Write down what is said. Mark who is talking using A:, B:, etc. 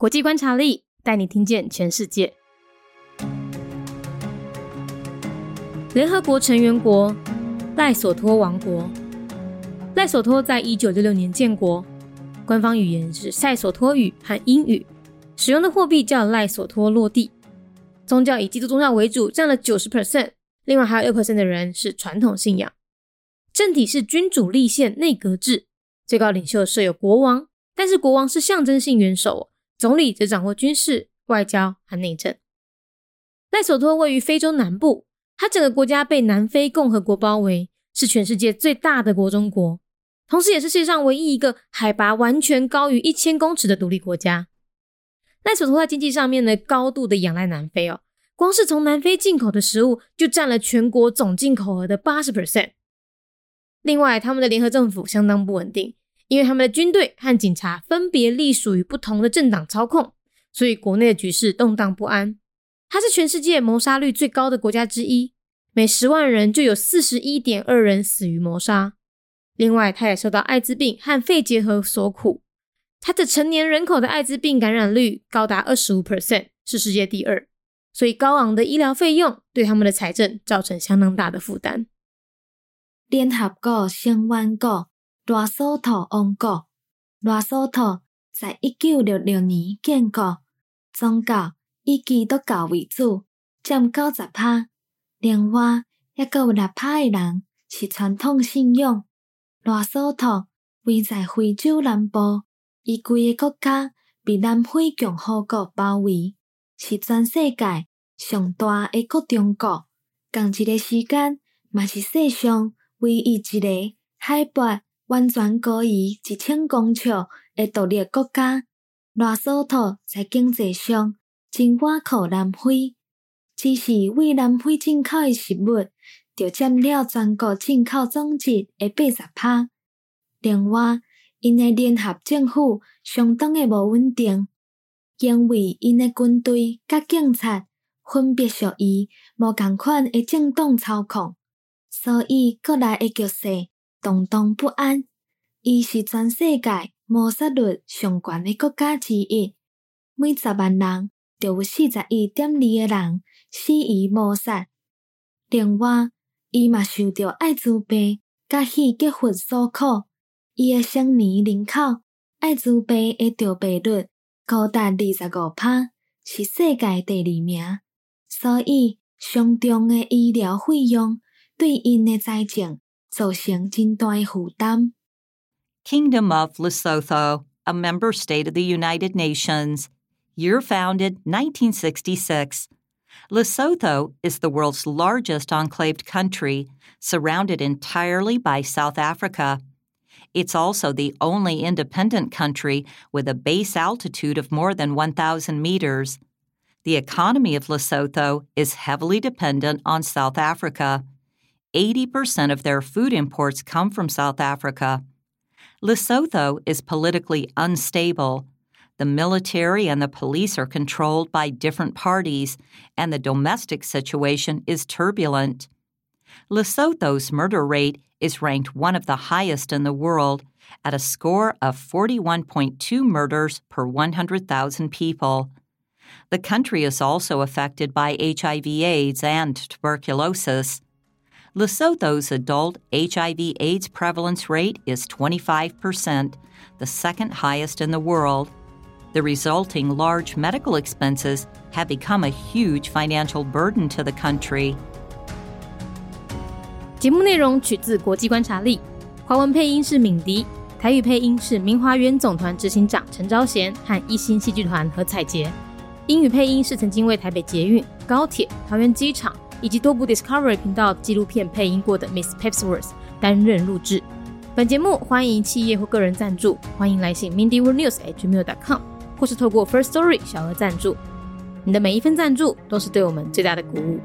A: 国际观察力带你听见全世界。联合国成员国赖索托王国，赖索托在一九六六年建国，官方语言是塞索托语和英语，使用的货币叫赖索托落地。宗教以基督宗教为主，占了九十 percent，另外还有六 percent 的人是传统信仰。政体是君主立宪内阁制，最高领袖设有国王，但是国王是象征性元首，总理则掌握军事、外交和内政。赖索托位于非洲南部。它整个国家被南非共和国包围，是全世界最大的国中国，同时也是世界上唯一一个海拔完全高于一千公尺的独立国家。赖索托在经济上面呢，高度的仰赖南非哦，光是从南非进口的食物就占了全国总进口额的八十 percent。另外，他们的联合政府相当不稳定，因为他们的军队和警察分别隶属于不同的政党操控，所以国内的局势动荡不安。它是全世界谋杀率最高的国家之一，每十万人就有四十一点二人死于谋杀。另外，它也受到艾滋病和肺结核所苦。它的成年人口的艾滋病感染率高达二十五 percent，是世界第二。所以，高昂的医疗费用对他们的财政造成相当大的负担。
B: 联合国相关国拉索托王国，拉索托在一九六六年建国，宗教。以基督教为主，占九十趴。另外，还阁有六趴的人是传统信仰。罗索托位在非洲南部，伊规个国家被南非共和国包围，是全世界上大的国中国。同一个时间，嘛是世上唯一一个海拔完全高于一千公尺的独立国家。罗索托在经济上。真外靠南非，只是为南非进口的食物，就占了全国进口总值的八十趴。另外，因的联合政府相当的无稳定，因为因的军队甲警察分别属于无共款的政党操控，所以国内的局势动荡不安。伊是全世界谋杀率上悬的国家之一，每十万人。就有四十一点二个人死于谋杀。另外，伊嘛受着艾滋病甲肺结核所苦。伊的成年人口艾滋病的着病率高达二十五趴，是世界第二名。所以，上重的医疗费用对因的财政造成真大负担。
C: Kingdom of Lesotho, a member state of the United Nations. year founded 1966. Lesotho is the world's largest enclaved country, surrounded entirely by South Africa. It's also the only independent country with a base altitude of more than 1,000 meters. The economy of Lesotho is heavily dependent on South Africa. 80% of their food imports come from South Africa. Lesotho is politically unstable. The military and the police are controlled by different parties, and the domestic situation is turbulent. Lesotho's murder rate is ranked one of the highest in the world, at a score of 41.2 murders per 100,000 people. The country is also affected by HIV/AIDS and tuberculosis. Lesotho's adult HIV/AIDS prevalence rate is 25%, the second highest in the world. The resulting large medical expenses have become a huge financial burden to the country.
A: 节目内容取自国际观察力，华文配音是敏迪，台语配音是明华园总团执行长陈昭贤和一星戏剧团何彩杰，英语配音是曾经为台北捷运、高铁、桃园机场 以及多部 Discovery 频道纪录片配音过的 Miss Pepsworth 担任录制。本节目欢迎企业或个人赞助，欢迎来信 mindyworldnews@gmail.com。或是透过 First Story 小额赞助，你的每一份赞助都是对我们最大的鼓舞。